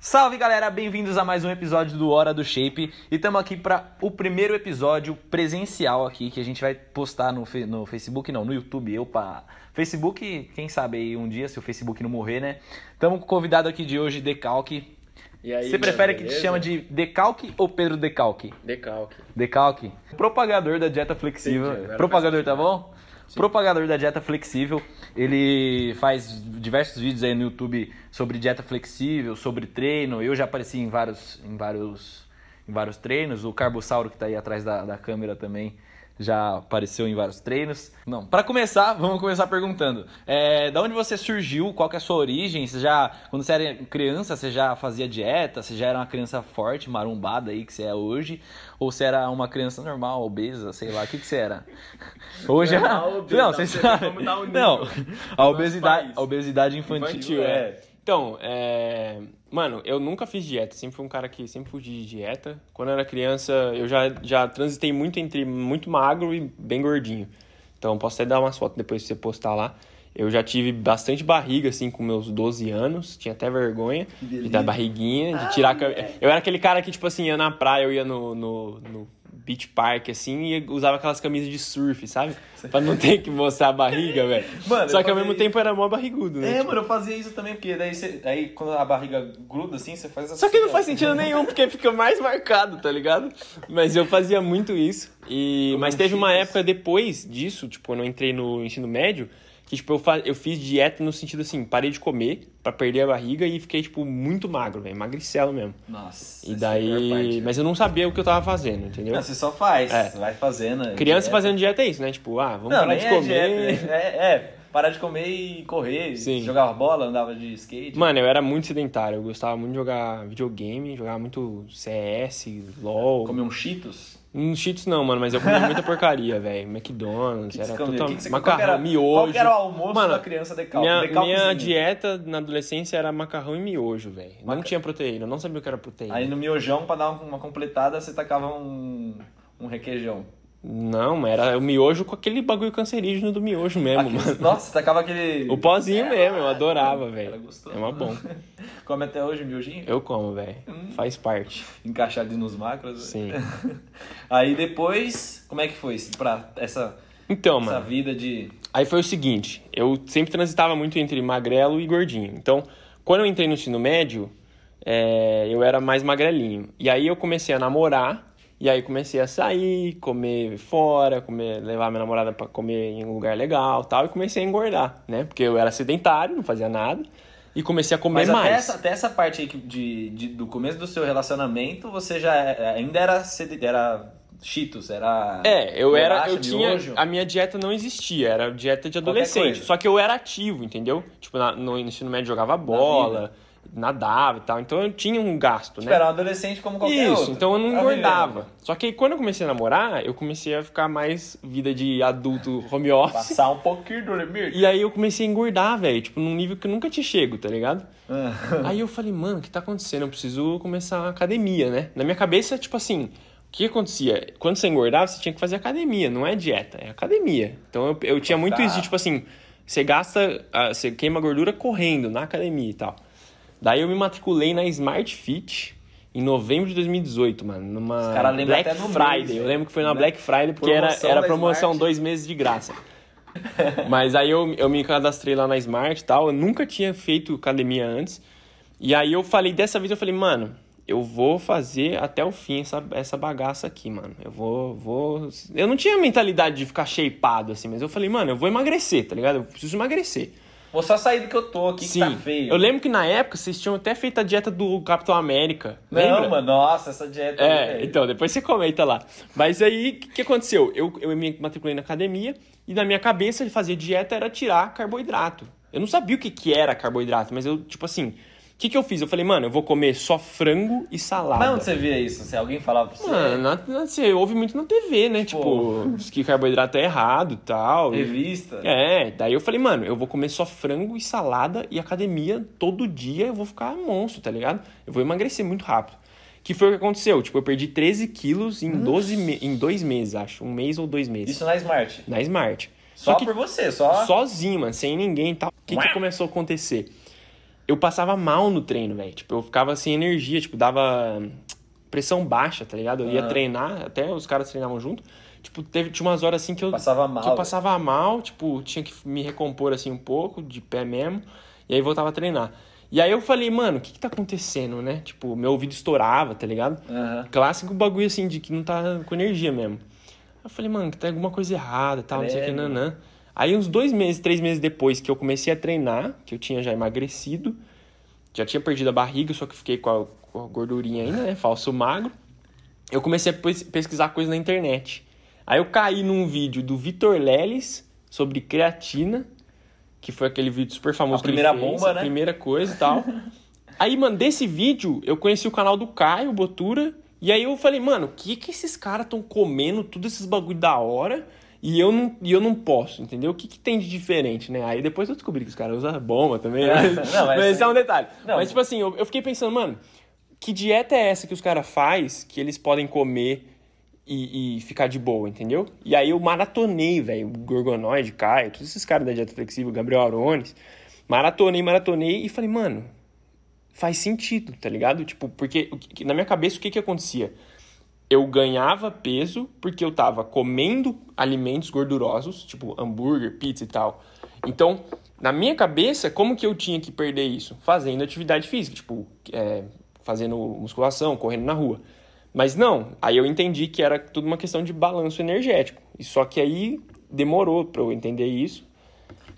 Salve galera, bem-vindos a mais um episódio do Hora do Shape e estamos aqui para o primeiro episódio presencial aqui que a gente vai postar no, no Facebook, não, no YouTube, eu para Facebook, quem sabe aí um dia se o Facebook não morrer, né? Estamos com o convidado aqui de hoje, Decalque. E aí, Você prefere mano, que te beleza? chama de Decalque ou Pedro Decalque? Decalque. Decalque, propagador da dieta flexível. Entendi, propagador, tá bom? Propagador da dieta flexível. Ele faz diversos vídeos aí no YouTube sobre dieta flexível, sobre treino. Eu já apareci em vários, em vários, em vários treinos. O Carbossauro que tá aí atrás da, da câmera também já apareceu em vários treinos. Não, para começar, vamos começar perguntando. É, da onde você surgiu? Qual que é a sua origem? Você já, quando você era criança, você já fazia dieta? Você já era uma criança forte, marumbada aí que você é hoje? Ou você era uma criança normal, obesa, sei lá, o que que você era? Hoje é... Não, não, você sabe. Não, a obesidade, a obesidade infantil, Infantil, é. é. Então, é... Mano, eu nunca fiz dieta. Sempre fui um cara que sempre fugi de dieta. Quando eu era criança, eu já, já transitei muito entre muito magro e bem gordinho. Então, posso até dar umas fotos depois pra você postar lá. Eu já tive bastante barriga, assim, com meus 12 anos. Tinha até vergonha de dar barriguinha, de tirar... a cam- Eu era aquele cara que, tipo assim, ia na praia, eu ia no, no, no beach park, assim, e usava aquelas camisas de surf, sabe? Pra não ter que mostrar a barriga, velho. Mano, Só que ao mesmo isso. tempo era mó barrigudo, né? É, Tipo, mano, eu fazia isso também, porque daí, você, aí quando a barriga gruda assim, você faz assim. Só que não ó. faz sentido nenhum, porque fica mais marcado, tá ligado? Mas eu fazia muito isso. E... Como Mas teve uma época depois disso, tipo, quando eu entrei no ensino médio, que, tipo, eu, fa... eu fiz dieta no sentido assim, parei de comer pra perder a barriga e fiquei, tipo, muito magro, velho. Magricelo mesmo. Nossa. E é daí... parte. Mas eu não sabia o que eu tava fazendo, entendeu? Não, você só faz, É. vai fazendo. é Criança dieta. fazendo dieta é isso, né? Tipo, ah, vamos Não, parar de é comer. dieta, é, é, parar de comer e correr, Sim. jogava bola, andava de skate. Mano, eu era muito sedentário. Eu gostava muito de jogar videogame, jogava muito CS, LOL. Comer um Cheetos. Não Cheetos não, mano, mas eu comia muita porcaria, velho. McDonald's, Que era total... Que macarrão, era- miojo. Qual era o almoço Mano, da criança decalque? Minha, Decalquezinho. minha dieta na adolescência era macarrão e miojo, velho. Não Maca- tinha proteína, não sabia o que era proteína. Aí no miojão, pra dar uma completada, você tacava um, um requeijão. Não, era o miojo com aquele bagulho cancerígeno do miojo mesmo, Aquele- mano. Nossa, tacava aquele... O pozinho mesmo, eu adorava, Era velho. gostoso. É uma bom. Come até hoje o miojinho? Eu como, velho. Hum. Faz parte. Encaixado nos macros. Sim. Aí depois, como é que foi pra essa, Então, essa mano. vida de... Aí foi o seguinte, eu sempre transitava muito entre magrelo e gordinho. Então, quando eu entrei no ensino médio, é, eu era mais magrelinho. E aí eu comecei a namorar, e aí comecei a sair, comer fora, comer, levar minha namorada pra comer em um lugar legal tal, e comecei a engordar, né? Porque eu era sedentário, não fazia nada, e comecei a comer Mas mais. até essa, até essa parte aí de, de- do começo do seu relacionamento, você já é- ainda era, era Cheetos, era... É, eu era, eu tinha, miojo. a minha dieta não existia, era dieta de adolescente. Só que eu era ativo, entendeu? Tipo, na- no ensino médio jogava bola, nadava e tal, então eu tinha um gasto, Tipo, né? era um adolescente como qualquer Isso, outro. então eu não Tá engordava. Só que aí quando eu comecei a namorar, eu comecei a ficar mais vida de adulto home office. Passar um pouquinho do limite. E aí eu comecei a engordar, velho, tipo, num nível que eu nunca tinha chego, tá ligado? Ah. Aí eu falei, mano, o que tá acontecendo? Eu preciso começar a academia, né? Na minha cabeça, tipo assim, o que acontecia? Quando você engordava, você tinha que fazer academia, não é dieta, é academia. Então eu, eu tinha muito isso de, tipo assim, você gasta, ah, você queima gordura correndo na academia e tal. Daí eu me matriculei na Smart Fit em novembro de 2018, mano, numa Black Friday. mês, eu lembro que foi na Né? Black Friday, porque era, Promoção era da promoção Smart. dois meses de graça. Mas aí eu, eu me cadastrei lá na Smart e tal. Eu nunca tinha feito academia antes. E aí eu falei, dessa vez eu falei, mano, eu vou fazer até o fim essa, essa bagaça aqui, mano. Eu vou, vou. Eu não tinha mentalidade de ficar shapeado, assim, mas eu falei, mano, eu vou emagrecer, tá ligado? Eu preciso emagrecer. Vou só sair do que eu tô aqui, que tá feio. Eu lembro que na época vocês tinham até feito a dieta do Capitão América. Não, lembra? mano, nossa, essa dieta... É, então, depois você comenta lá. Mas aí, o que, que aconteceu? Eu, eu me matriculei na academia e na minha cabeça de fazer dieta era tirar carboidrato. Eu não sabia o que, que era carboidrato, mas eu, tipo assim, que, que eu fiz? Eu falei, mano, eu vou comer só frango e salada. Mas onde você via isso? Se alguém falava pra você... Mano, na- na- você ouve muito na TV, né? Tipo, que carboidrato é errado e tal. Revista. É, daí eu falei, mano, eu vou comer só frango e salada e academia todo dia, eu vou ficar monstro, tá ligado? Eu vou emagrecer muito rápido. Que foi o que aconteceu? Tipo, eu perdi 13 quilos em, 12 me- em dois meses, acho. Um mês ou dois meses. Isso na Smart. Na Smart. Só que por você, só... sozinho, mano, sem ninguém e tal. O que, que começou a acontecer? Eu passava mal no treino, velho. Tipo, eu ficava sem energia, tipo, dava pressão baixa, tá ligado? Eu ia Aham. treinar, até os caras treinavam junto. Tipo, teve, tinha umas horas assim que eu Passava mal. que eu passava mal, tipo, tinha que me recompor assim um pouco, de pé mesmo, e aí voltava a treinar. E aí eu falei, mano, o que que tá acontecendo, né? Tipo, meu ouvido estourava, tá ligado? Aham. Clássico bagulho assim, de que não tá com energia mesmo. Aí eu falei, mano, que tem alguma coisa errada, tal, não sei o que, nanã. Aí uns dois meses, três meses depois que eu comecei a treinar, que eu tinha já emagrecido, já tinha perdido a barriga, só que fiquei com a, com a gordurinha ainda, né? Falso magro. Eu comecei a pes- pesquisar coisa na internet. Aí eu caí num vídeo do Vitor Leles sobre creatina, que foi aquele vídeo super famoso A que ele primeira fez, bomba, a né? primeira coisa e tal. aí, mano, desse vídeo, eu conheci o canal do Caio Botura, e aí eu falei, mano, o que que esses caras estão comendo, todos esses bagulho da hora, e eu não, e eu não posso, entendeu? O que que tem de diferente, né? Aí depois eu descobri que os caras usam bomba também, né? Não, mas- mas esse é um detalhe. Não. Mas, tipo assim, eu, eu fiquei pensando, mano, que dieta é essa que os caras faz que eles podem comer e, e ficar de boa, entendeu? E aí eu maratonei, velho, o Gorgonoide, Caio, todos esses caras da dieta flexível, Gabriel Arones, maratonei, maratonei e falei, mano, faz sentido, tá ligado? Tipo, porque na minha cabeça o que que acontecia? Eu ganhava peso porque eu tava comendo alimentos gordurosos, tipo hambúrguer, pizza e tal. Então, na minha cabeça, como que eu tinha que perder isso? Fazendo atividade física, tipo, é, fazendo musculação, correndo na rua. Mas não, aí eu entendi que era tudo uma questão de balanço energético. E só que aí demorou pra eu entender isso.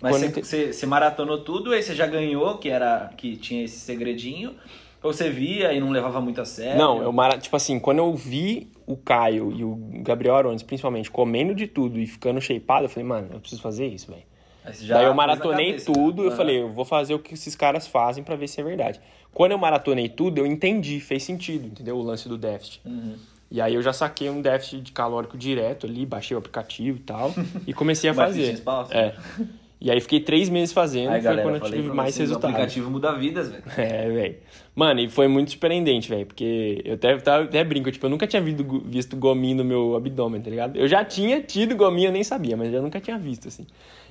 Mas você, você maratonou tudo, aí você já ganhou, que era que tinha esse segredinho, você via e não levava muito a sério? Não, eu mara... tipo assim, quando eu vi o Caio e o Gabriel Arones, principalmente, comendo de tudo e ficando shapeado, eu falei, mano, eu preciso fazer isso, velho. Daí eu maratonei cabeça. tudo, eu Aham. falei, eu vou fazer o que esses caras fazem pra ver se é verdade. Quando eu maratonei tudo, eu entendi, fez sentido, entendeu? O lance do déficit. Uhum. E aí eu já saquei um déficit de calórico direto ali, baixei o aplicativo e tal, e comecei a fazer. É. E aí fiquei três meses fazendo, Aí, foi galera, quando eu tive mais vocês, O resultados. aplicativo muda vidas, velho. É, velho. Mano, e foi muito surpreendente, velho, porque eu até, até, até brinco, tipo, eu nunca tinha visto, visto gominho no meu abdômen, tá ligado? Eu já tinha tido gominho, eu nem sabia, mas eu nunca tinha visto, assim.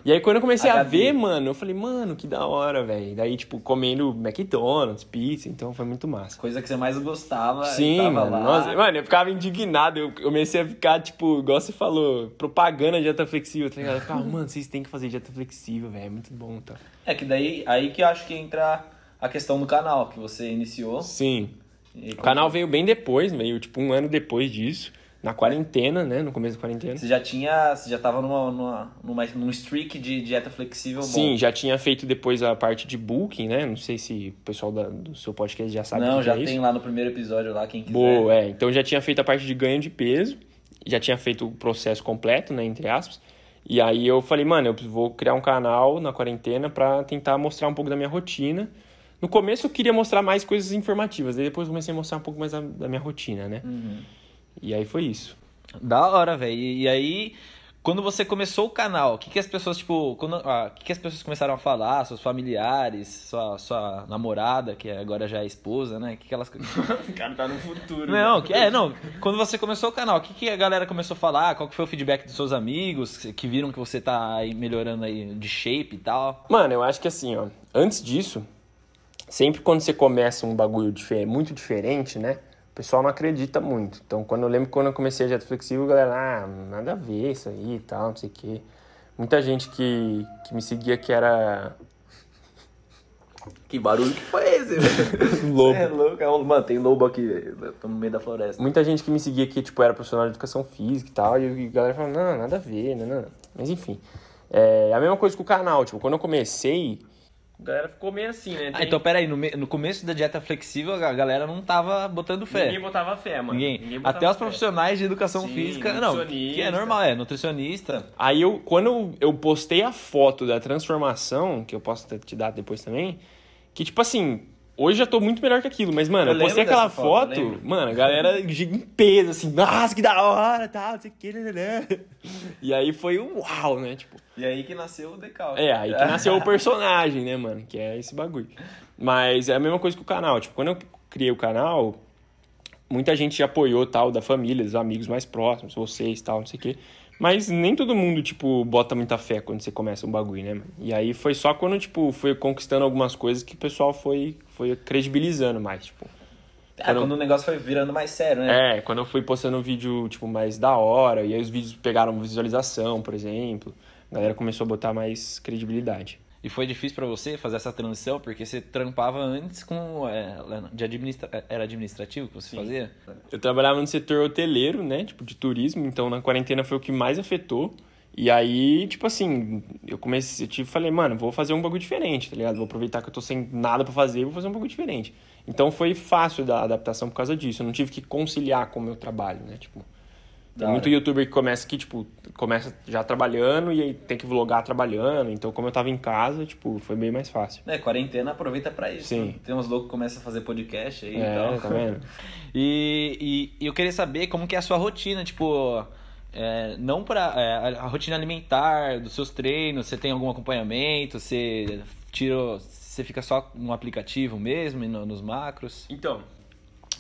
E aí quando eu comecei A a, ver, mano, eu falei, mano, que da hora, velho. Daí, tipo, comendo McDonald's, pizza, então foi muito massa. Coisa que você mais gostava. Sim, tava mano. lá. Nossa, mano, eu ficava indignado. Eu comecei a ficar, tipo, igual você falou, propaganda de dieta flexível, tá ligado? Eu ficava, mano, vocês têm que fazer dieta flexível, velho. É muito bom, tá? É que daí, aí que eu acho que entra a questão do canal, que você iniciou. Sim. E O canal veio bem depois, veio tipo um ano depois disso, na quarentena, né? No começo da quarentena. Você já tinha, você já tava numa, numa, numa, num streak de dieta flexível Sim, bom. já tinha feito depois a parte de booking, né? Não sei se o pessoal da- do seu podcast já sabe Não, já é tem isso. lá no primeiro episódio lá, quem quiser. Boa, é. Então já tinha feito a parte de ganho de peso, já tinha feito o processo completo, né? Entre aspas. E aí eu falei, mano, eu vou criar um canal na quarentena pra tentar mostrar um pouco da minha rotina. No começo eu queria mostrar mais coisas informativas, depois eu comecei a mostrar um pouco mais da, da minha rotina, né? Uhum. E aí foi isso. Da hora, velho. E, aí, quando você começou o canal, o que, que as pessoas, tipo, quando, ah, o que, que as pessoas começaram a falar? Seus familiares, sua, sua namorada, que agora já é esposa, né? O que, que elas. O cara tá no futuro. Não, que- é, não. Quando você começou o canal, o que, que a galera começou a falar? Qual que foi o feedback dos seus amigos que viram que você tá aí melhorando aí de shape e tal? Mano, eu acho que assim, ó, antes disso, sempre quando você começa um bagulho muito diferente, né? O pessoal não acredita muito. Então, quando eu lembro que quando eu comecei a dieta flexível, a galera, ah, nada a ver isso aí e tal, não sei o quê. Muita gente que, que me seguia que era Que barulho que foi esse, velho? lobo. É louco. É um- Mano, tem lobo aqui, velho. Tô no meio da floresta. Muita gente que me seguia que, tipo, era profissional de educação física e tal, e a galera falava, não, nada a ver, não, não. Mas enfim. É a mesma coisa com o canal, tipo, quando eu comecei, a galera ficou meio assim, né? Ah, então peraí, no, me- no começo da dieta flexível a galera não tava botando fé. Ninguém botava fé, mano. Ninguém. botava Até os fé. profissionais de educação Sim, física, não, que é normal, é, nutricionista. Aí eu, quando eu, postei a foto da transformação, que eu posso te- te dar depois também, que tipo assim, hoje já tô muito melhor que aquilo, mas mano, Eu eu, postei aquela foto, foto, mano, a galera em peso, assim, nossa, que da hora, tal, não sei o que, né, né, né. E aí foi um uau, né, tipo, E aí que nasceu o decalque. é, aí que nasceu o personagem, né, mano? Que é esse bagulho. Mas é a mesma coisa que o canal. Tipo, quando eu criei o canal, muita gente apoiou tal, da família, dos amigos mais próximos, vocês tal, não sei o quê. Mas nem todo mundo, tipo, bota muita fé quando você começa um bagulho, né? E aí foi só quando, tipo, foi conquistando algumas coisas que o pessoal foi, foi credibilizando mais, tipo. Ah, quando... quando o negócio foi virando mais sério, né? É, quando eu fui postando um vídeo, tipo, mais da hora, e aí os vídeos pegaram visualização, por exemplo, a galera começou a botar mais credibilidade. E foi difícil para você fazer essa transição, porque você trampava antes com. É, de administra... Era administrativo que você Sim. fazia? Eu trabalhava no setor hoteleiro, né? Tipo, de turismo, então na quarentena foi o que mais afetou. E aí, tipo assim, eu comecei, eu tive, falei, mano, vou fazer um bagulho diferente, tá ligado? Vou aproveitar que eu tô sem nada para fazer, vou fazer um bagulho diferente. Então foi fácil da adaptação por causa disso. Eu não tive que conciliar com o meu trabalho, né? Tipo, tem muito youtuber que começa que, tipo, começa já trabalhando e aí tem que vlogar trabalhando. Então, como eu tava em casa, tipo, foi bem mais fácil. É, quarentena aproveita para isso. Sim. Né? Tem uns loucos que começam a fazer podcast aí é, e tal. tá vendo? e, e eu queria saber como que é a sua rotina, tipo... É, não para é, a rotina alimentar dos seus treinos, você tem algum acompanhamento, você tira, você fica só no aplicativo mesmo, no, nos macros? Então,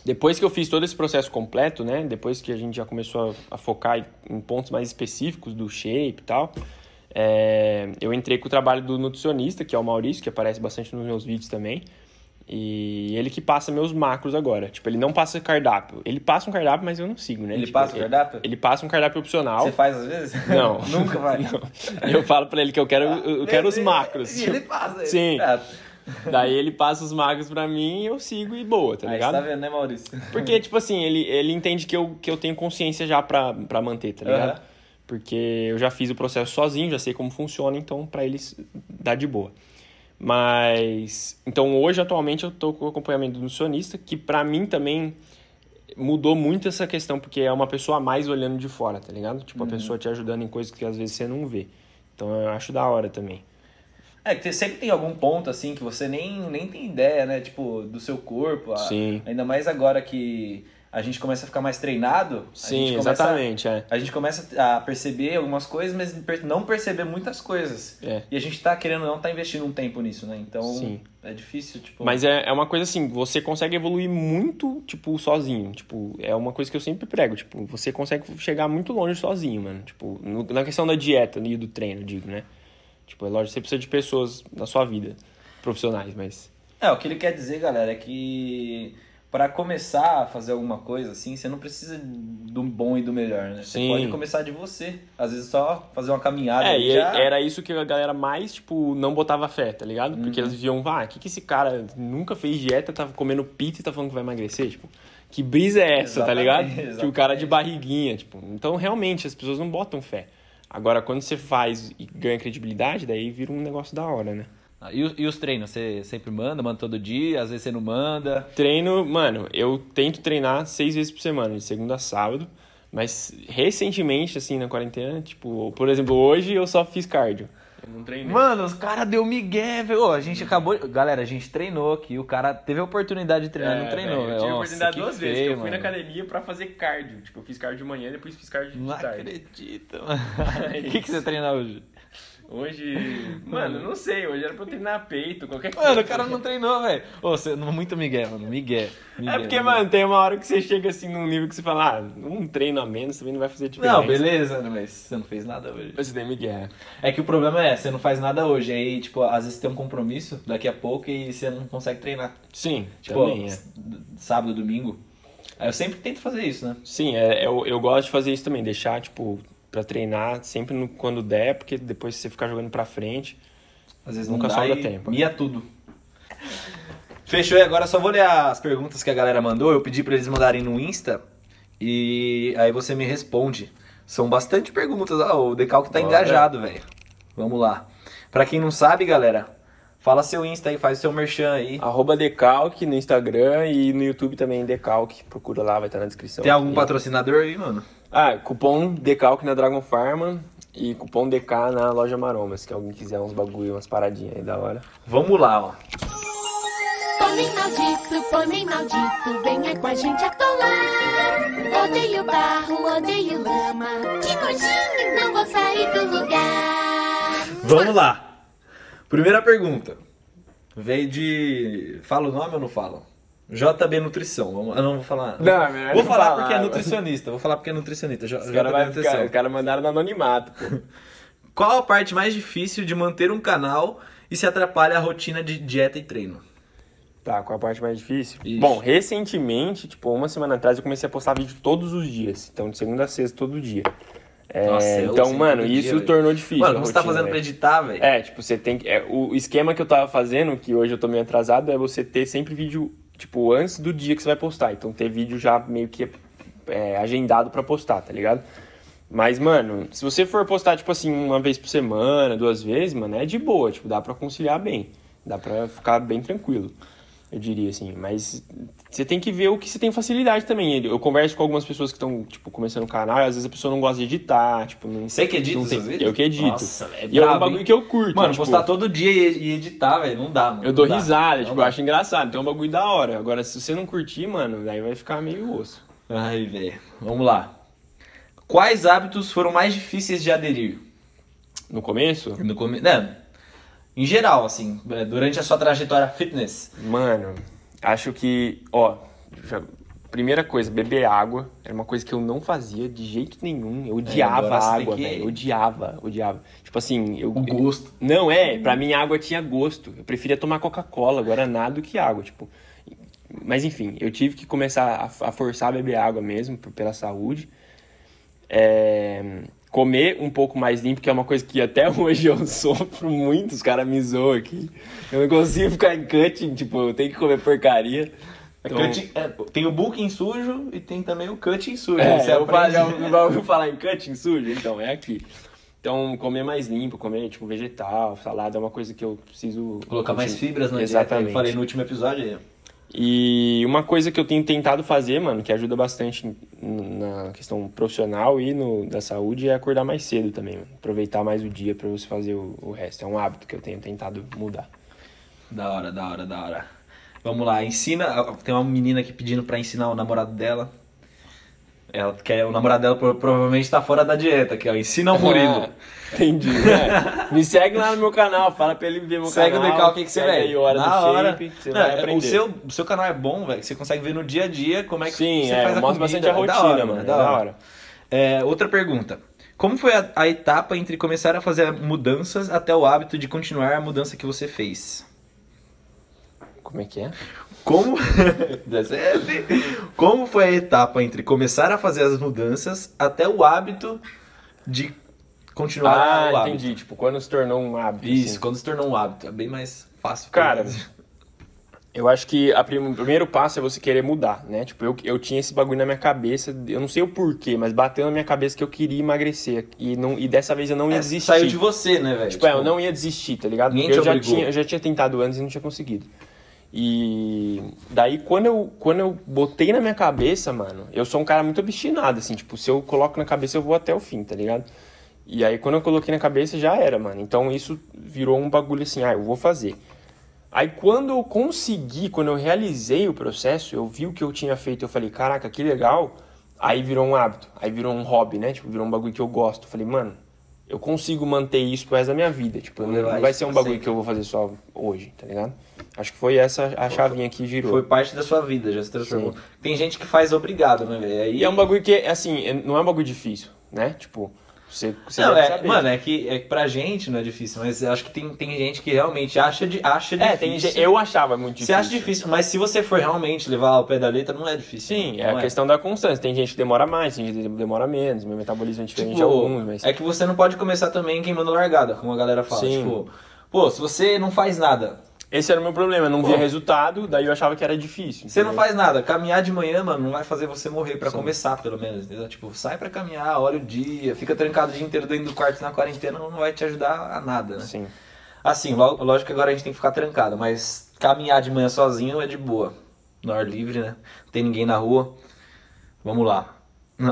depois que eu fiz todo esse processo completo, né? Depois que a gente já começou a, a focar em, pontos mais específicos do shape e tal, é, eu entrei com o trabalho do nutricionista, que é o Maurício, que aparece bastante nos meus vídeos também. E ele que passa meus macros agora. Tipo, ele não passa cardápio. Ele passa um cardápio, mas eu não sigo, né? Ele tipo, passa o cardápio? Ele, ele passa um cardápio opcional. Você faz às vezes? Não. Nunca vai? Não. Eu falo pra ele que eu quero, eu quero os macros. E ele passa. Sim. É. Daí ele passa os magos pra mim e eu sigo e boa, tá ligado? Aí você tá vendo, né, Maurício? Porque, tipo assim, ele, ele entende que eu, que eu tenho consciência já pra, pra manter, tá ligado? Uhum. Porque eu já fiz o processo sozinho, já sei como funciona, então pra eles dá de boa. Mas, então hoje, atualmente, eu tô com o acompanhamento do nutricionista, que pra mim também mudou muito essa questão, porque é uma pessoa a mais olhando de fora, tá ligado? Tipo, uhum. a pessoa te ajudando em coisas que às vezes você não vê. Então eu acho da hora também. É, que sempre tem algum ponto, assim, que você nem, nem tem ideia, né? Tipo, do seu corpo. Sim. Ainda mais agora que a gente começa a ficar mais treinado. Sim, exatamente. A, é. a gente começa a perceber algumas coisas, mas não perceber muitas coisas. É. E a gente tá querendo não tá investindo um tempo nisso, né? Então Sim. é difícil, tipo. Mas é, é uma coisa assim, você consegue evoluir muito, tipo, sozinho. Tipo, é uma coisa que eu sempre prego. Tipo, você consegue chegar muito longe sozinho, mano. Tipo, na questão da dieta e do treino, digo, né? Tipo, é lógico, você precisa de pessoas na sua vida, profissionais, mas. É, o que ele quer dizer, galera, é que para começar a fazer alguma coisa assim, você não precisa do bom e do melhor, né? Sim. Você pode começar de você. Às vezes só fazer uma caminhada. É, e já... era isso que a galera mais, tipo, não botava fé, tá ligado? Porque uhum. eles viam, ah, o que, que esse cara nunca fez dieta, tá comendo pizza e tá falando que vai emagrecer? Tipo, que brisa é essa, tá exatamente, tá ligado? Exatamente. Que o cara de barriguinha, tipo. Então, realmente, as pessoas não botam fé. Agora, quando você faz e ganha credibilidade, daí vira um negócio da hora, né? Ah, e, e, os treinos? Você sempre manda? Manda todo dia? Às vezes você não manda? Treino, mano, eu tento treinar seis vezes por semana, de segunda a sábado. Mas recentemente, assim, na quarentena, tipo, por exemplo, hoje eu só fiz cardio. Eu não treinei. Mano, os caras deu migué, velho. A gente acabou. Galera, a gente treinou aqui. O cara teve a oportunidade de treinar, é, não treinou. Véio, eu tive a oportunidade duas feio, vezes. Que eu fui na academia pra fazer cardio. Tipo, eu fiz cardio de manhã e depois fiz cardio de não tarde. Não acredito, mano. O que, que você treina hoje? Hoje. Mano, não sei, hoje era pra eu treinar peito, qualquer coisa. Mano, o cara não treinou, velho. Ô, você muito migué, mano. Migué. migué é porque, migué. mano, tem uma hora que você chega assim num nível que você fala, ah, um treino a menos também não vai fazer diferença. Não, beleza, mas você não fez nada hoje. Você tem migué. É que o problema é, você não faz nada hoje. Aí, tipo, às vezes tem um compromisso daqui a pouco e você não consegue treinar. Sim, tipo, também é. sábado, domingo. Aí eu sempre tento fazer isso, né? Sim, é, eu, eu gosto de fazer isso também, deixar, tipo, para treinar sempre no, quando der, porque depois se você ficar jogando para frente, às vezes nunca sobra tempo. Mia tudo. Fechou e agora só vou ler as perguntas que a galera mandou. Eu pedi para eles mandarem no Insta e aí você me responde. São bastante perguntas. Ah, o Decalque tá Bora. engajado, velho. Vamos lá. Para quem não sabe, galera, fala seu Insta aí, faz seu merchan aí. Arroba Decalque no Instagram e no YouTube também Decalque. Procura lá, vai estar na descrição. Tem algum patrocinador aí, mano? Ah, cupom Decalque na Dragon Pharma e cupom DK na loja Maromas, que alguém quiser uns bagulho, umas paradinhas aí da hora. Vamos lá, ó. Pônei maldito, pônei maldito, venha com a gente atolar. Odeio barro, odeio lama, que nojinho, não vou sair do lugar. Vamos lá. Primeira pergunta. Veio de. Fala o nome ou não falo? JB Nutrição. Vamos- Eu não vou falar. Não, é melhor vou falar falar, porque é nutricionista. Vou falar porque é nutricionista. J- Os caras JB vai Nutrição. ficar, os caras mandaram no anonimato, pô. Qual a parte mais difícil de manter um canal e se atrapalha a rotina de dieta e treino? Tá, qual a parte mais difícil? Isso. Bom, recentemente, tipo, uma semana atrás, eu comecei a postar vídeo todos os dias. Então, de segunda a sexta, todo dia. É, Nossa, eu então, mano, dia, isso velho. tornou difícil. Mano, você tá rotina, fazendo pra velho. editar, velho? É, tipo, você tem que. é, o esquema que eu tava fazendo, que hoje eu tô meio atrasado, é você ter sempre vídeo, tipo, antes do dia que você vai postar. Então, ter vídeo já meio que é, agendado pra postar, tá ligado? Mas, mano, se você for postar, tipo assim, uma vez por semana, duas vezes, mano, é de boa, tipo, dá pra conciliar bem. Dá pra ficar bem tranquilo, eu diria assim. Mas você tem que ver o que você tem facilidade também. Eu converso com algumas pessoas que estão, tipo, começando o canal, e às vezes a pessoa não gosta de editar, tipo, não Você que edita não tem- seus vídeos? Eu que edito. Nossa, velho, e é um bagulho hein? que eu curto. Mano, tipo, postar todo dia e, editar, velho, não dá, mano. Eu dou dá. risada, tipo, dá. eu acho engraçado. Tem um bagulho da hora. Agora, se você não curtir, mano, daí vai ficar meio osso. Ai, velho. Vamos lá. Quais hábitos foram mais difíceis de aderir? No começo, No come... Não, em geral, assim, é, durante a sua trajetória fitness. mano, acho que, ó, já- primeira coisa, beber água era uma coisa que eu não fazia de jeito nenhum. Eu odiava agora você tem água, que- velho. Odiava, odiava. Tipo assim, eu. O gosto. Não, é, pra mim a água tinha gosto. Eu preferia tomar Coca-Cola, Guaraná do que água, tipo. Mas enfim, eu tive que começar a, a forçar a beber água mesmo, por- pela saúde. É, comer um pouco mais limpo, que é uma coisa que até hoje eu sofro muito, os caras me zoam aqui. Eu não consigo ficar em cutting, tipo, eu tenho que comer porcaria. Então, Cutting- é, tem o booking sujo e tem também o cutting sujo. é, Você eu aprende- já não ouviu falar em cutting sujo? Então, é aqui. Então, comer mais limpo, comer, tipo, vegetal, salada, é uma coisa que eu preciso... Colocar mais fibras na dieta, Exatamente. eu falei no último episódio aí. E uma coisa que eu tenho tentado fazer, mano, que ajuda bastante na questão profissional e no, da saúde, é acordar mais cedo também, mano. Aproveitar mais o dia pra você fazer o, o resto. É um hábito que eu tenho tentado mudar. Da hora, da hora, da hora. Vamos lá, ensina. Tem uma menina aqui pedindo pra ensinar o namorado dela. Ela quer, o namorado dela pro- provavelmente tá fora da dieta, que é o ensina o Murilo. Entendi. né? Me segue lá no meu canal, fala pra ele ver meu Segue o canal. Decal, o que, que você segue vê? Hora Na do hora. Shape, você Não, vai é, aprender. o, seu, o seu canal é bom, velho. Você consegue ver no dia a dia como é que Sim, você é, faz a mostra comida. bastante a É da rotina, hora, mano. é É da da hora. hora. É, outra pergunta. Como foi a, a etapa entre começar a fazer mudanças até o hábito de continuar a mudança que você fez? Como é que é? Como... Como foi a etapa entre começar a fazer as mudanças até o hábito de continuar Ah, o hábito? entendi. Tipo, quando se tornou um hábito. Isso, assim. quando se tornou um hábito. É bem mais fácil. Cara, Eu acho que a prim- o primeiro passo é você querer mudar, né? Tipo, eu, eu tinha esse bagulho na minha cabeça, eu não sei o porquê, mas bateu na minha cabeça que eu queria emagrecer. E, não, e dessa vez eu não ia É, desistir. saiu de você, né, velho? Tipo, é, eu não ia desistir, tá ligado? Ninguém Porque eu te já, obrigou. tinha, eu já tinha tentado antes e não tinha conseguido. E daí, quando eu, quando eu botei na minha cabeça, mano, eu sou um cara muito obstinado, assim, tipo, se eu coloco na cabeça, eu vou até o fim, tá ligado? E aí, quando eu coloquei na cabeça, já era, mano. Então, isso virou um bagulho assim, ah, eu vou fazer. Aí, quando eu consegui, quando eu realizei o processo, eu vi o que eu tinha feito, eu falei, caraca, que legal. Aí virou um hábito, aí virou um hobby, né? Tipo, virou um bagulho que eu gosto. Eu falei, mano, eu consigo manter isso pro resto da minha vida. Tipo, não, não vai ser um bagulho sempre. que eu vou fazer só hoje, tá ligado? Acho que foi essa a chavinha que girou. Foi parte da sua vida, já se transformou. Sim. Tem gente que faz obrigado, né, velho? Aí E é um bagulho que, assim, é- não é um bagulho difícil, né? Tipo, você, você Não, deve é, saber. mano, é que, é que pra gente não é difícil, mas acho que tem, tem gente que realmente acha, de, acha É, difícil. tem, eu achava muito Você difícil. acha difícil, mas se você for realmente levar ao pé da letra, não é difícil. Sim, é a questão da constância. Tem gente que demora mais, tem gente que demora menos. Meu metabolismo é diferente de Tipo, alguns, mas... É que você não pode começar também queimando largada, como a galera fala. Sim. Tipo, pô, se você não faz nada, Esse era o meu problema, eu não via Pô. resultado, daí eu achava que era difícil. você não faz nada, caminhar de manhã, mano, não vai fazer você morrer pra Sim. começar, pelo menos. Entendeu? Tipo, sai pra caminhar, olha o dia, fica trancado o dia inteiro dentro do quarto na quarentena, não vai te ajudar a nada, né? Sim. Assim, lógico que agora a gente tem que ficar trancado, mas caminhar de manhã sozinho é de boa. No ar livre, né? Não tem ninguém na rua. Vamos lá.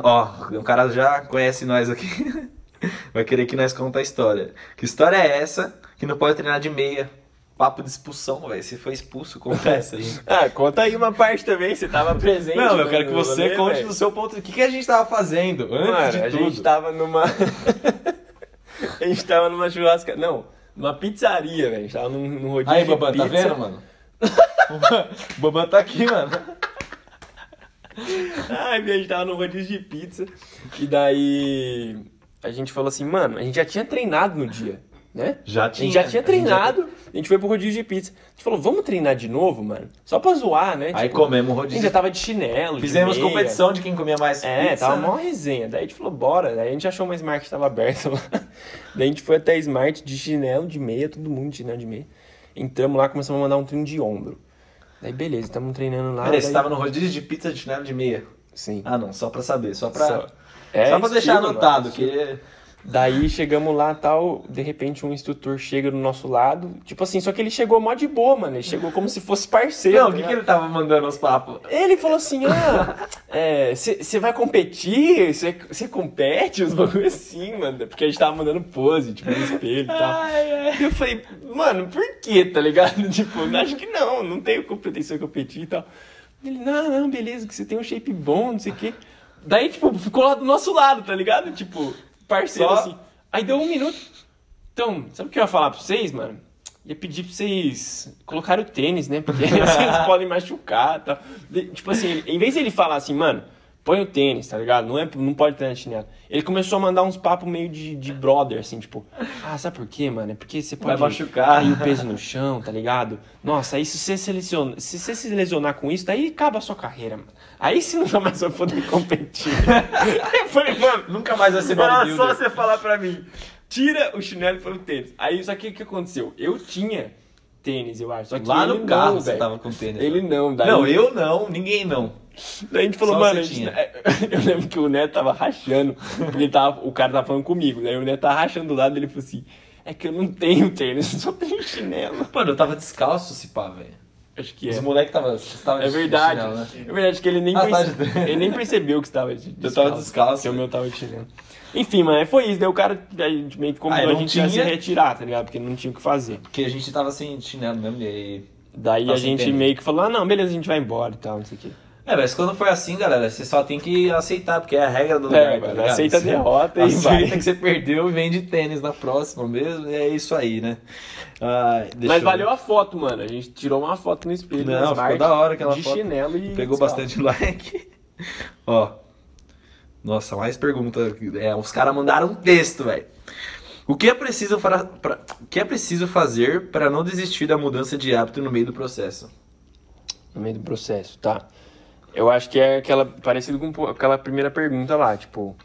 Ó, o cara já conhece nós aqui. Vai querer que nós conta a história. Que história é essa que não pode treinar de meia? Papo de expulsão, velho. Você foi expulso, conta essa aí. Ah, conta aí uma parte também, você tava presente. Não, eu quero que você rolê, conte velho. do seu ponto. O que, que a gente tava fazendo antes Mano, de a tudo? gente tava numa... a gente tava numa churrasca... Não, numa pizzaria, velho. A gente tava num, num rodízio Aí, Baban, tá vendo, mano? o Bambam tá aqui, mano. Ai, a gente tava no rodízio de pizza. E daí a gente falou assim, mano, a gente já tinha treinado no dia, né? Já A gente já tinha A gente já- treinado, a gente foi pro rodízio de pizza. A gente falou, vamos treinar de novo, mano? Só pra zoar, né? Aí Tipo, comemos A gente rodízio. já tava de chinelo, de Fizemos meia. competição de quem comia mais É, pizza. tava mó resenha. Daí a gente falou, bora. Daí a gente achou uma Smart que tava aberta lá. Daí a gente foi até a Smart de chinelo, de meia, todo mundo de chinelo de meia. Entramos lá, começamos a mandar um treino de ombro. Daí beleza, estamos treinando lá. Peraí, você tava no rodízio de pizza de chinelo de meia. Sim. Ah, não, só pra saber, só pra... Só- É, só pra deixar estilo, anotado, mano, que... Daí chegamos lá tal, de repente um instrutor chega do nosso lado. Tipo assim, só que ele chegou mó de boa, mano. Ele chegou como se fosse parceiro. Não, tá o que, que ligado? ele tava mandando os papos? Ele falou assim: ah, você vai competir? Você compete? Os bagulho assim, mano. Porque a gente tava mandando pose, tipo, no espelho e tal. E eu falei, mano, por que, tá ligado? Tipo, acho que não, não tenho competência de competir e tal. Ele, não, não, beleza, que você tem um shape bom, não sei o quê. Daí, tipo, ficou lá do nosso lado, tá ligado? Tipo, parceiro Só- assim. Aí deu um minuto. Então, sabe o que eu ia falar pra vocês, mano? Ia pedir pra vocês colocarem o tênis, né? Porque vocês podem machucar e tal. De- Tipo assim, em vez de ele falar assim, mano, põe o tênis, tá ligado? Não, é, não pode de chinelo. Ele começou a mandar uns papos meio de, de brother, assim, tipo, ah, sabe por quê, mano? É porque você Vai pode machucar. cair o peso no chão, tá ligado? Nossa, aí se você seleciona, se você se lesionar com isso, daí acaba a sua carreira, mano. Aí você nunca mais vai poder competir. eu falei, mano, Nunca mais vai ser era bodybuilder. só você falar pra mim, tira o chinelo e põe o tênis. Aí, só que o que aconteceu? Eu tinha tênis, eu acho. Só que Lá no carro não, você tava com tênis. Ele não, daí... Não, eu não, ninguém não. Daí a gente falou, Só mano, gente- tinha. eu lembro que o Neto tava rachando, porque tava, o cara tava falando comigo, daí o Neto tava rachando do lado, ele falou assim, é que eu não tenho tênis, só tenho chinelo. Mano, eu tava descalço se pá, velho. Acho que Os é. moleques tava, tava É de verdade. chinelo, né? É verdade que ele nem, Ah, perce- tá de- ele nem percebeu que estava de Eu tava descalço. Que o meu tava de chinelo. Enfim, mano, foi isso. Daí o cara a gente meio que Ah, combinou eu a gente ia se tinha? retirar, tá ligado? Porque não tinha o que fazer. Porque a gente tava sem chinelo mesmo, e aí... Daí Tava a gente meio que falou, ah, não, beleza, a gente vai embora e tal, não sei o quê. É, mas quando for assim, galera, você só tem que aceitar, porque é a regra do lugar, É, tá mano, ligado? aceita a Você derrota e aceita vai. que você perdeu e vende tênis na próxima mesmo, e é isso aí, né? Deixa Mas eu- valeu a foto, mano. A gente tirou uma foto no espelho. Não, na ficou Smart, da hora aquela de foto. chinelo e Pegou bastante like. Ó. Nossa, mais pergunta. É, os caras mandaram um texto, velho. O que é preciso para, pra- o que é preciso fazer para não desistir da mudança de hábito no meio do processo? No meio do processo, tá? Eu acho que é aquela parecido com aquela primeira pergunta lá, tipo,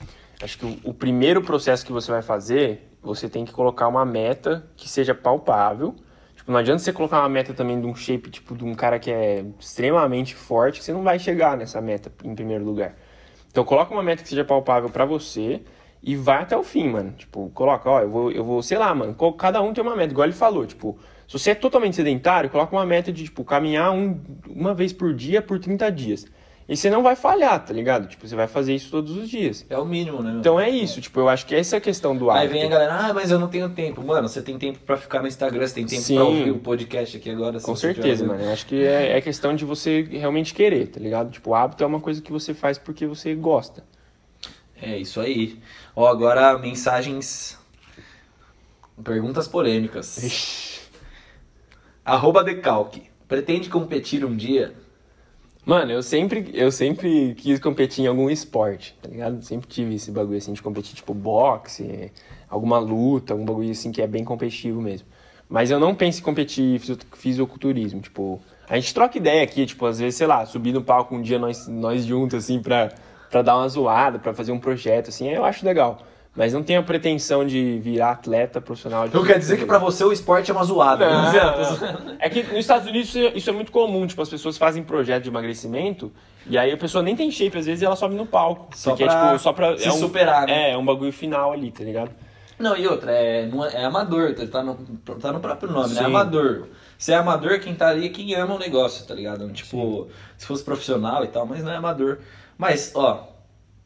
acho que o, o primeiro processo que você vai fazer, você tem que colocar uma meta que seja palpável. Tipo, não adianta você colocar uma meta também de um shape, tipo, de um cara que é extremamente forte, que você não vai chegar nessa meta em primeiro lugar. Então coloca uma meta que seja palpável pra você e vai até o fim, mano. Tipo, coloca, ó, eu vou, eu vou, sei lá, mano, cada um tem uma meta, igual ele falou, tipo, se você é totalmente sedentário, coloca uma meta de, tipo, caminhar um, uma vez por dia por 30 dias. E você não vai falhar, tá ligado? Tipo, você vai fazer isso todos os dias. É o mínimo, né? meu? Então é isso, tipo, eu acho que essa é a questão do Aí hábito. vem a galera, ah, mas eu não tenho tempo. Mano, você tem tempo pra ficar no Instagram, você tem tempo Sim. pra ouvir o podcast aqui agora. Com certeza, mano. Eu acho que é, é questão de você realmente querer, tá ligado? Tipo, o hábito é uma coisa que você faz porque você gosta. É isso aí. Ó, agora mensagens. Perguntas polêmicas. Arroba Decalque. Pretende competir um dia? Mano, eu sempre, eu sempre quis competir em algum esporte, tá ligado? Sempre tive esse bagulho assim de competir, tipo boxe, alguma luta, algum bagulho assim que é bem competitivo mesmo. Mas eu não penso em competir fisiculturismo, tipo, a gente troca ideia aqui, tipo, às vezes, sei lá, subir no palco um dia nós, nós juntos, assim, pra, pra dar uma zoada, pra fazer um projeto, assim, eu acho legal. Mas não tenho a pretensão de virar atleta profissional. de Então quer dizer que pra você o esporte é uma zoada. não, né? não. É que nos Estados Unidos isso é, isso é muito comum, tipo, as pessoas fazem projeto de emagrecimento e aí a pessoa nem tem shape, às vezes ela sobe no palco. Só porque pra é tipo, só pra. se é um, superar, né? É, é um bagulho final ali, tá ligado? Não, e outra, é, não é, é amador, tá- tá no, tá no próprio nome, né? Sim. É amador. Se é amador, quem tá ali é quem ama o negócio, tá ligado? Tipo, se fosse profissional e tal, mas não é amador. Mas, ó,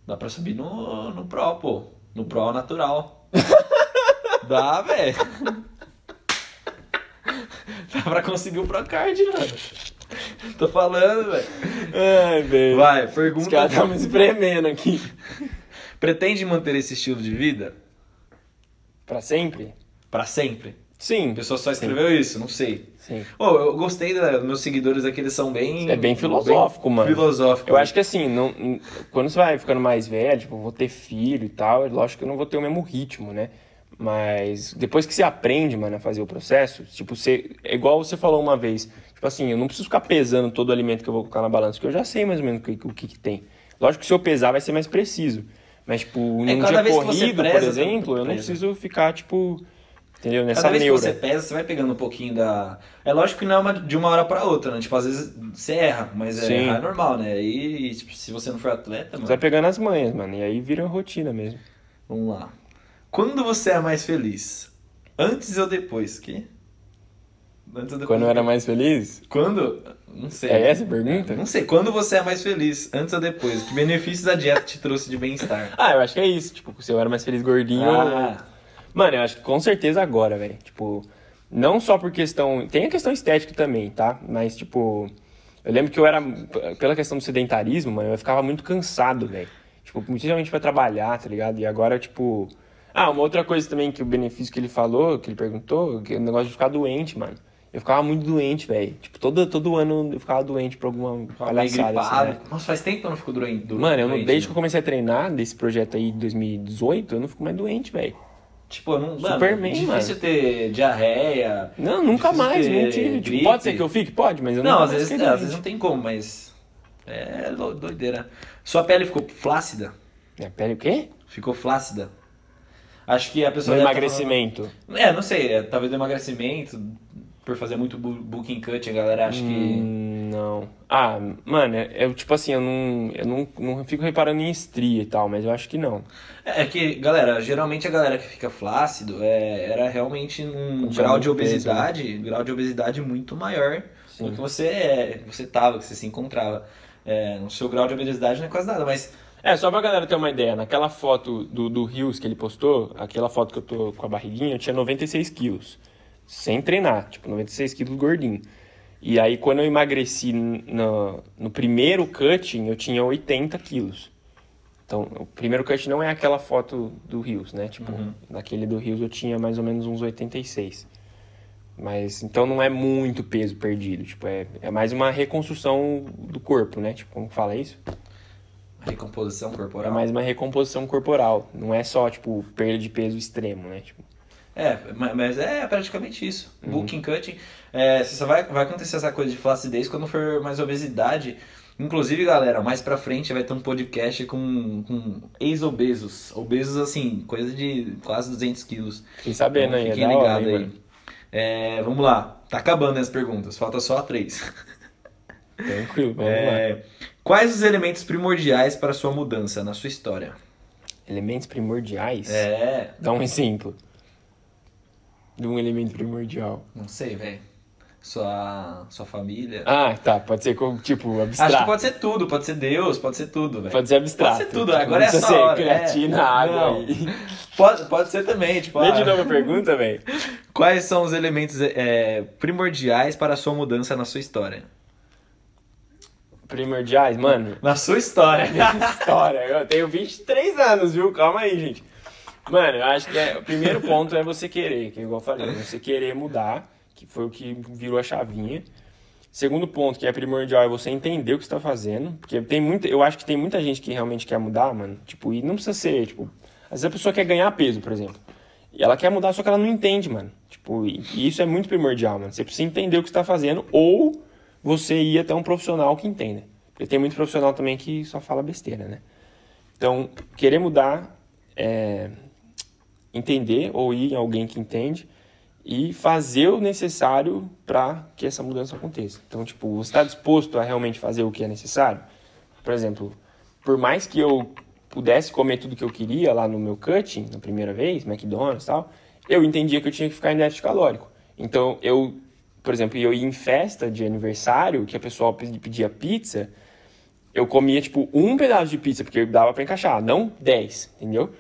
dá pra subir no, no Pro, pô. No Pro natural. dá, velho. dá pra conseguir o Pro Card, mano. Tô falando, velho. Ai, velho. Vai, Os pergunta. caras estão me espremendo aqui. Pretende manter esse estilo de vida Pra sempre? pra sempre? Sim. A pessoa só escreveu isso, não sei. Sim. Ô, eu gostei dos meus seguidores aqui, eles são bem. É bem filosófico, mano. Filosófico. Eu acho que assim, não, quando você vai ficando mais velho, tipo, vou ter filho e tal, é lógico que eu não vou ter o mesmo ritmo, né? Mas depois que você aprende, mano, a fazer o processo, tipo, você. É igual você falou uma vez, tipo assim, eu não preciso ficar pesando todo o alimento que eu vou colocar na balança, porque eu já sei mais ou menos o que, o que, que tem. Lógico que se eu pesar vai ser mais preciso. Mas, tipo, num É, dia corrido, por presa, exemplo, eu não preciso ficar, tipo. Entendeu? Nessa Cada vez que neura. você pesa, você vai pegando um pouquinho da. É lógico que não é uma- de uma hora pra outra, né? Tipo, às vezes você erra, mas é, errar é normal, né? E, tipo, se você não for atleta, Você mano, vai pegando as manhas, mano, e aí vira rotina mesmo. vamos lá. Quando você é mais feliz? Antes ou depois? Que? Antes ou depois? Quando eu era mais feliz? Quando? Não sei. É essa a pergunta? Não sei. Quando você é mais feliz? Antes ou depois? Que benefícios a dieta te trouxe de bem-estar? Ah, eu acho que é isso. Tipo, se eu era mais feliz gordinho. Ah, Mano, eu acho que com certeza agora, velho. Tipo, não só por questão. Tem a questão estética também, tá? Mas, tipo. Eu lembro que eu era. Pela questão do sedentarismo, mano, eu ficava muito cansado, velho. Tipo, principalmente pra trabalhar, tá ligado? E agora, tipo. Ah, uma outra coisa também que o benefício que ele falou, que ele perguntou, que é o negócio de ficar doente, mano. Eu ficava muito doente, velho. Tipo, todo, todo ano eu ficava doente por alguma palhaçada, assim, né? Nossa, faz tempo que eu não fico doente. do- Mano, eu não, doente, desde que né? eu comecei a treinar desse projeto aí de 2018, eu não fico mais doente, velho. Tipo, eu não. Superman, mano, difícil mano. ter diarreia. Não, nunca mais, não tive. Tipo, pode ser que eu fique? Pode, mas eu Não, às vezes, é, às vezes não tem como, mas. É do- doideira. Sua pele ficou flácida? Minha pele o quê? Ficou flácida? Acho que a pessoa. No tá emagrecimento. falando- É, não sei. é, talvez do emagrecimento, por fazer muito booking cut, a galera acha que. Não. Ah, mano, é, é tipo assim, eu não, eu não, não fico reparando em estria e tal, mas eu acho que não. É que, galera, geralmente a galera que fica flácido é, era realmente num grau de muito peso, obesidade, grau de obesidade muito maior do Sim. que você é, que você tava, que você se encontrava. É, no seu grau de obesidade não é quase nada, mas É, só pra galera ter uma ideia, naquela foto do, do Rios que ele postou, aquela foto que eu tô com a barriguinha, eu tinha 96 quilos. Sem treinar, tipo, 96 quilos gordinho. E aí, quando eu emagreci no, no primeiro cutting, eu tinha 80 quilos. Então, o primeiro cut não é aquela foto do Rios, né? Tipo, naquele do Rios eu tinha mais ou menos uns 86. Mas, então não é muito peso perdido. Tipo, é, é mais uma reconstrução do corpo, né? Tipo, como fala isso? recomposição É corporal. mais uma recomposição corporal. Não é só, tipo, perda de peso extremo, né? Tipo, É, ma- mas é praticamente isso. Uhum. Booking cutting. É, você só vai, vai acontecer essa coisa de flacidez quando for mais obesidade. Inclusive, galera, mais pra frente vai ter um podcast com, com ex-obesos. Obesos, assim, coisa de quase 200 quilos. fiquem sabendo Então, aí, é fiquem hora, ligados aí. É, vamos lá. Tá acabando as perguntas. Falta só três. Tranquilo, vamos lá. É, quais os elementos primordiais para a sua mudança na sua história? Elementos primordiais? É, Dá um exemplo. De um elemento primordial. não sei, velho. Sua, sua família. Ah, tá. Pode ser como, tipo, abstrato. Acho que pode ser tudo, pode ser Deus, pode ser tudo, velho. Pode ser abstrato. Pode ser tudo, Tipo, agora é essa ser hora, creatina, é. água Não. e... Pode, pode ser também, tipo, Lê ah, de novo a pergunta, velho. quais são os elementos é, primordiais para a sua mudança na sua história? Primordiais, mano. Na sua história. História. Eu tenho 23 anos, viu? Calma aí, gente. Mano, eu acho que é, o primeiro ponto é você querer, que é igual eu falei, você querer mudar, que foi o que virou a chavinha. Segundo ponto, que é primordial, é você entender o que você tá fazendo. Porque tem muita, eu acho que tem muita gente que realmente quer mudar, mano. Tipo, e não precisa ser, tipo. Às vezes a pessoa quer ganhar peso, por exemplo. E ela quer mudar, só que ela não entende, mano. Tipo, e, isso é muito primordial, mano. Você precisa entender o que você tá fazendo ou você ir até um profissional que entenda. Porque tem muito profissional também que só fala besteira, né? Então, querer mudar é entender ou ir em alguém que entende e fazer o necessário para que essa mudança aconteça. Então, tipo, você está disposto a realmente fazer o que é necessário? Por exemplo, por mais que eu pudesse comer tudo que eu queria lá no meu cutting, na primeira vez, McDonald's e tal, eu entendia que eu tinha que ficar em déficit calórico. Então, eu, por exemplo, eu ia em festa de aniversário, que a pessoa pedi- pedia pizza, eu comia, tipo, um pedaço de pizza, porque dava para encaixar, não dez, entendeu?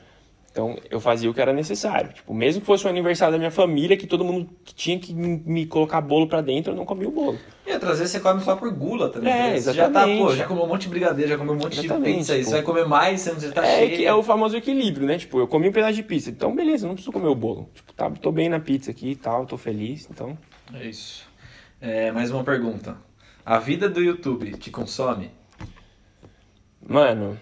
Então, eu fazia o que era necessário. Tipo, mesmo que fosse o aniversário da minha família, que todo mundo tinha que me colocar bolo pra dentro, eu não comia o bolo. E outras vezes você come só por gula também. É, né? Você já tá, exatamente. pô, já comeu um monte de brigadeiro, já comeu um monte Exatamente, de pizza. tipo- Você vai comer mais, você não tá É, cheio. que é o famoso equilíbrio, né? Tipo, eu comi um pedaço de pizza, então beleza, não preciso comer o bolo. Tipo, tá, tô bem na pizza aqui e tal, tô feliz, então... É isso. É, mais uma pergunta. A vida do YouTube te consome? Mano,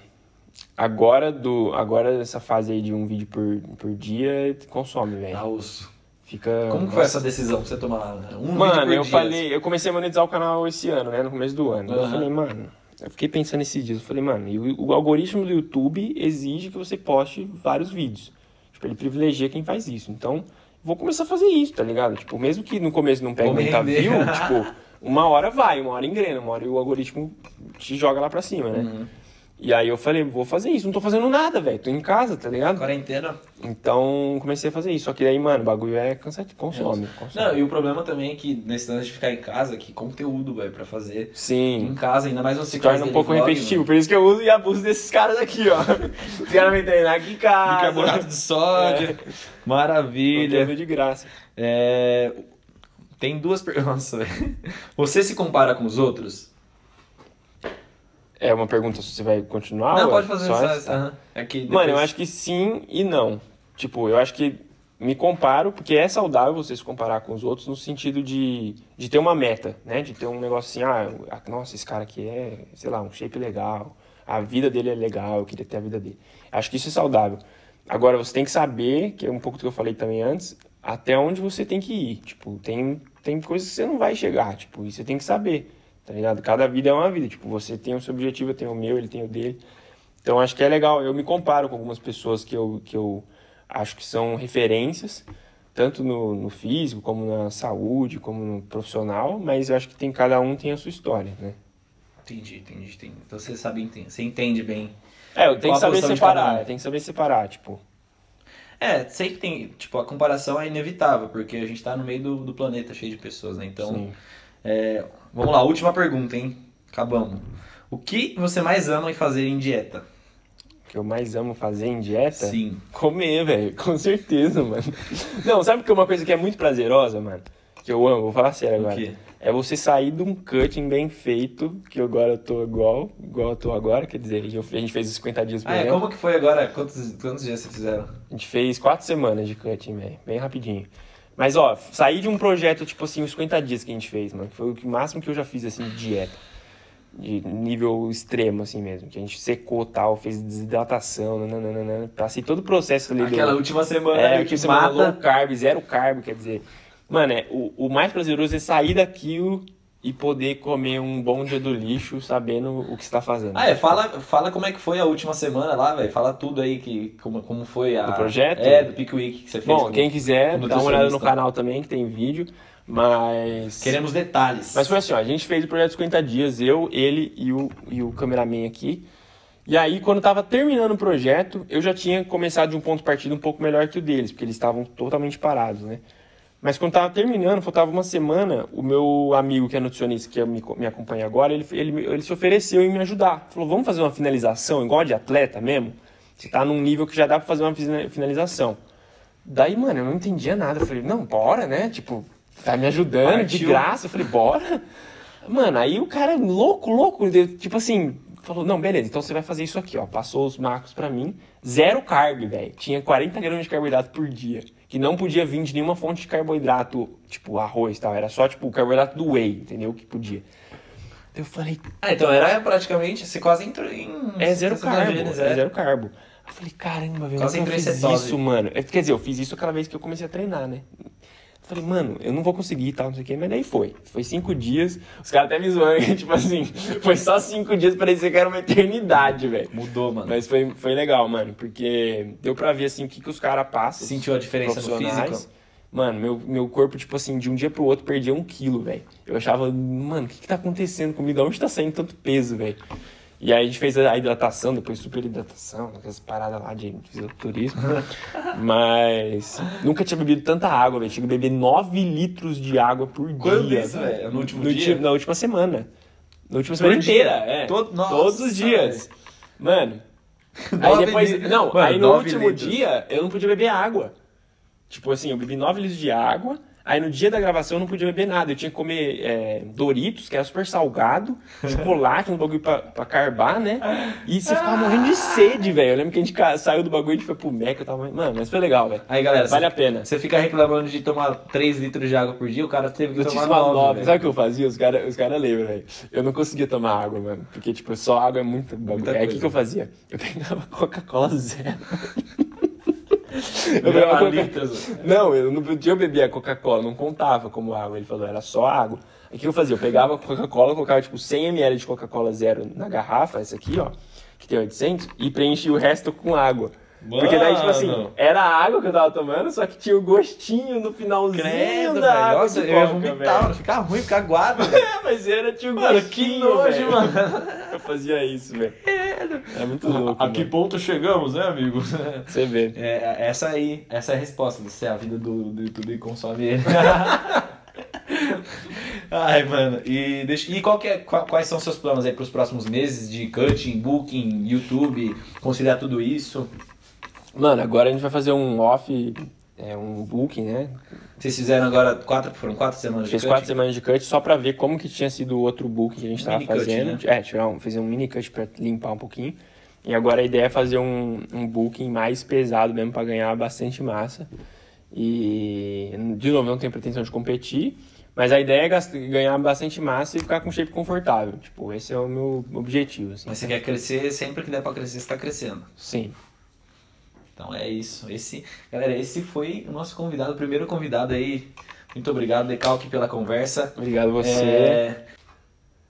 agora do agora dessa fase aí de um vídeo por, por dia, consome, velho. Ah, osso. Fica... Como que foi essa decisão pra você tomar um vídeo Mano, por eu dia? falei, eu comecei a monetizar o canal esse ano, né? No começo do ano. Eu Aham. falei, mano, eu fiquei pensando esses dias. Eu falei, mano, e o, o algoritmo do YouTube exige que você poste vários vídeos. Tipo, ele privilegia quem faz isso. Então, vou começar a fazer isso, tá ligado? Tipo, mesmo que no começo não pegue muita view, tipo, uma hora vai, uma hora engrena, uma hora o algoritmo te joga lá pra cima, né? Uhum. E aí eu falei, vou fazer isso. Não tô fazendo nada, velho. Tô em casa, tá ligado? Quarentena. Então, comecei a fazer isso. Só que aí, mano, o bagulho é cansativo. Consome, consome. Não, e o problema também é que nesse lance de ficar em casa, que conteúdo, velho, pra fazer Sim. em casa, ainda mais você se torna um pouco vlog, repetitivo. mano. Por isso que eu uso e abuso desses caras aqui, ó. Os caras me treinam aqui em casa. Bicarbonato de sódio. É. Maravilha. Conteúdo de graça. É, Tem duas perguntas. velho. Você se compara com os outros? É uma pergunta se você vai continuar? não, ou pode fazer só essa? aham. É que Mano, eu depois- acho que sim e não. Tipo, eu acho que me comparo, porque é saudável você se comparar com os outros no sentido de, de ter uma meta, né? De ter um negócio assim, ah, ah, nossa, esse cara aqui é, sei lá, um shape legal, a vida dele é legal, eu queria ter a vida dele. Acho que isso é saudável. Agora, você tem que saber, que é um pouco do que eu falei também antes, até onde você tem que ir. Tipo, tem, tem coisas que você não vai chegar, tipo, e você tem que saber, tá ligado? Cada vida é uma vida, tipo, você tem o seu objetivo, eu tenho o meu, ele tem o dele. Então acho que é legal. Eu me comparo com algumas pessoas que eu, que eu acho que são referências, tanto no, no físico, como na saúde, como no profissional, mas eu acho que tem cada um tem a sua história, né? Entendi, entendi, entendi. Então você sabe, entende- você entende bem. É, eu tenho que saber separar, eu tenho que saber separar, tipo. É, sempre tem. Tipo, a comparação é inevitável, porque a gente tá no meio do, do planeta cheio de pessoas, né? Então. Sim. É, vamos lá, última pergunta, hein? Acabamos. O que você mais ama em fazer em dieta? O que eu mais amo fazer em dieta? Sim. Comer, velho, com certeza, mano. Não, sabe que é uma coisa que é muito prazerosa, mano? Que eu amo, vou falar sério O agora. quê? É você sair de um cutting bem feito, que agora eu tô igual, igual eu tô agora, quer dizer, a gente fez os 50 dias por Ah, é, como que foi agora? Quantos, quantos dias vocês fizeram? A gente fez quatro semanas de cutting, velho, bem rapidinho. Mas, ó, sair de um projeto, tipo assim, os 50 dias que a gente fez, mano, que foi o máximo que eu já fiz, assim, de dieta. De nível extremo, assim mesmo. Que a gente secou tal, fez desidratação, nananana. Passei todo o processo ali do- Aquela última semana É, que você mata... low carb, zero carb, quer dizer. Mano, é, o, o mais prazeroso é sair daquilo e poder comer um bom dia do lixo sabendo o que você tá fazendo. Ah, é, fala, fala como é que foi a última semana lá, velho. Fala tudo aí, que, como, como foi a... Do projeto? É, do Peak Week que você fez. Bom, quem quiser, dá uma olhada no canal também, que tem vídeo. Mas. Queremos detalhes. Mas foi assim, ó, a gente fez o projeto 50 dias, eu, ele e o, e o cameraman aqui. E aí, quando tava terminando o projeto, eu já tinha começado de um ponto de partida um pouco melhor que o deles, porque eles estavam totalmente parados, né? Mas quando tava terminando, faltava uma semana, o meu amigo que é nutricionista, que me, me acompanha agora, ele, ele, ele se ofereceu em me ajudar. Falou, vamos fazer uma finalização, igual de atleta mesmo? Você tá num nível que já dá pra fazer uma fina- finalização. Daí, mano, eu não entendia nada. Eu falei, não, bora, né? Tipo, tá me ajudando de Partiu. graça. Eu falei, bora. Mano, aí o cara, louco, louco, tipo assim, falou, não, beleza, então você vai fazer isso aqui, ó. Passou os macros pra mim. Zero carb, velho. Tinha 40 gramas de carboidrato por dia. Que não podia vir de nenhuma fonte de carboidrato, tipo arroz e tal. Era só, tipo, o carboidrato do whey, entendeu? Que podia. Eu falei, Ah, então era praticamente, você quase entrou em... é zero carbo, é. é zero carbo. Eu falei, caramba, velho, Quase eu fiz isso, mano. Quer dizer, eu fiz isso aquela vez que eu comecei a treinar, né? Eu falei, mano, eu não vou conseguir e tal, não sei o quê, mas daí foi. Foi cinco dias, os caras até me zoando, tipo assim, foi só cinco dias, parecia que era uma eternidade, velho. Mudou, mano. Mas foi, foi legal, mano, porque deu pra ver, assim, o que, que os caras passam. Sentiu a diferença no físico? Mano, meu, meu corpo, tipo assim, de um dia pro outro perdia um quilo, velho. Eu achava, mano, o que, que tá acontecendo comigo? De onde tá saindo tanto peso, velho? E aí a gente fez a hidratação, depois super hidratação, aquelas paradas lá de fisiculturismo. Mas nunca tinha bebido tanta água, velho. Tinha que beber 9 litros de água por Quando dia. isso, velho? No último No dia? Na última semana. Na última semana dia? inteira, é. Todo- nossa, Todos os dias. Mano, Aí depois. litros. Não, Mano, aí no último litros. dia eu não podia beber água. Tipo assim, eu bebi 9 litros de água. Aí no dia da gravação eu não podia beber nada. Eu tinha que comer é, Doritos, que era super salgado, chocolate, um bagulho pra, pra carbar, né? E você ficava morrendo de sede, velho. Eu lembro que a gente saiu do bagulho e a gente foi pro Mac. Eu tava. Mano, mas foi legal, velho. Aí, galera, Vale você, a pena. Você fica reclamando de tomar 3 litros de água por dia, o cara teve que Eu tomar uma 9. nove. Sabe o que eu fazia? Os caras os cara lembram, velho. Eu não conseguia tomar água, mano. Porque, tipo, só água é muito bagulho. Muita Aí o que, que eu fazia? Eu pegava Coca-Cola zero. Eu pegava Coca- litros. Não, eu não podia beber a Coca-Cola, não contava como água. Ele falou, era só água. Aí o que eu fazia? Eu pegava a Coca-Cola, colocava tipo 100ml de Coca-Cola zero na garrafa, essa aqui, ó, que tem 800, e preenchia o resto com água. Porque daí, tipo assim, Mano. era a água que eu tava tomando, só que tinha o gostinho no finalzinho Credo, da velho. água Nossa, eu ia vomitar, mano. Ficar ruim, ficar aguado. É, mas era, tinha o Mano, gostinho, que nojo, mano. Eu fazia isso, velho. É muito louco, A que mano. ponto chegamos, né, amigo? Você vê. É, essa aí, essa é a resposta. Você é a vida do, do YouTube consome ele. Ai, mano. E, deixa, e qual é- qua- quais são seus planos aí pros próximos meses de cutting, booking, YouTube, conciliar tudo isso? Mano, agora a gente vai fazer um off, é, um booking, né? Vocês fizeram agora quatro, foram quatro semanas Fez de quatro cutting? semanas de cut só pra ver como que tinha sido o outro book que a gente tava Mini cut, fazendo. né? É, tirar um, fazer um mini cut pra limpar um pouquinho. E agora a ideia é fazer um, um booking mais pesado mesmo pra ganhar bastante massa. E, de novo, não tenho pretensão de competir, mas a ideia é ganhar bastante massa e ficar com shape confortável. Tipo, esse é o meu objetivo, assim. Mas você quer crescer, sempre que der pra crescer, você tá crescendo. Sim. Então é isso. Esse, galera, esse foi o nosso convidado, o primeiro convidado aí. Muito obrigado, Decalque, pela conversa. Obrigado a você. É,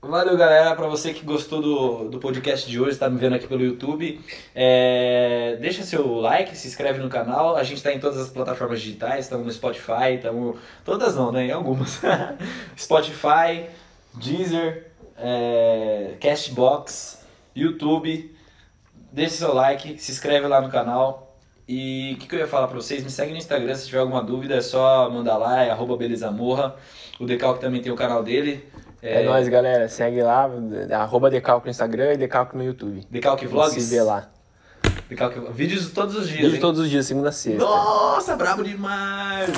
Valeu, galera. Pra você que gostou do, do podcast de hoje, tá me vendo aqui pelo YouTube, é, deixa seu like, se inscreve no canal. A gente tá em todas as plataformas digitais, estamos no Spotify, estamos. Todas não, né? Em algumas. Spotify, Deezer, é, Castbox, YouTube. Deixa seu like, se inscreve lá no canal. E o que, que eu ia falar pra vocês? Me segue no Instagram se tiver alguma dúvida, é só mandar lá, é arroba belezamorra. O Decalque também tem o canal dele. É, nóis, galera. Segue lá, arroba Decalco no Instagram e Decalco no YouTube. Decalque Vlogs? Se vê lá. Decalque... Vídeos todos os dias, Vídeo hein? todos os dias, segunda a sexta. Nossa, brabo demais!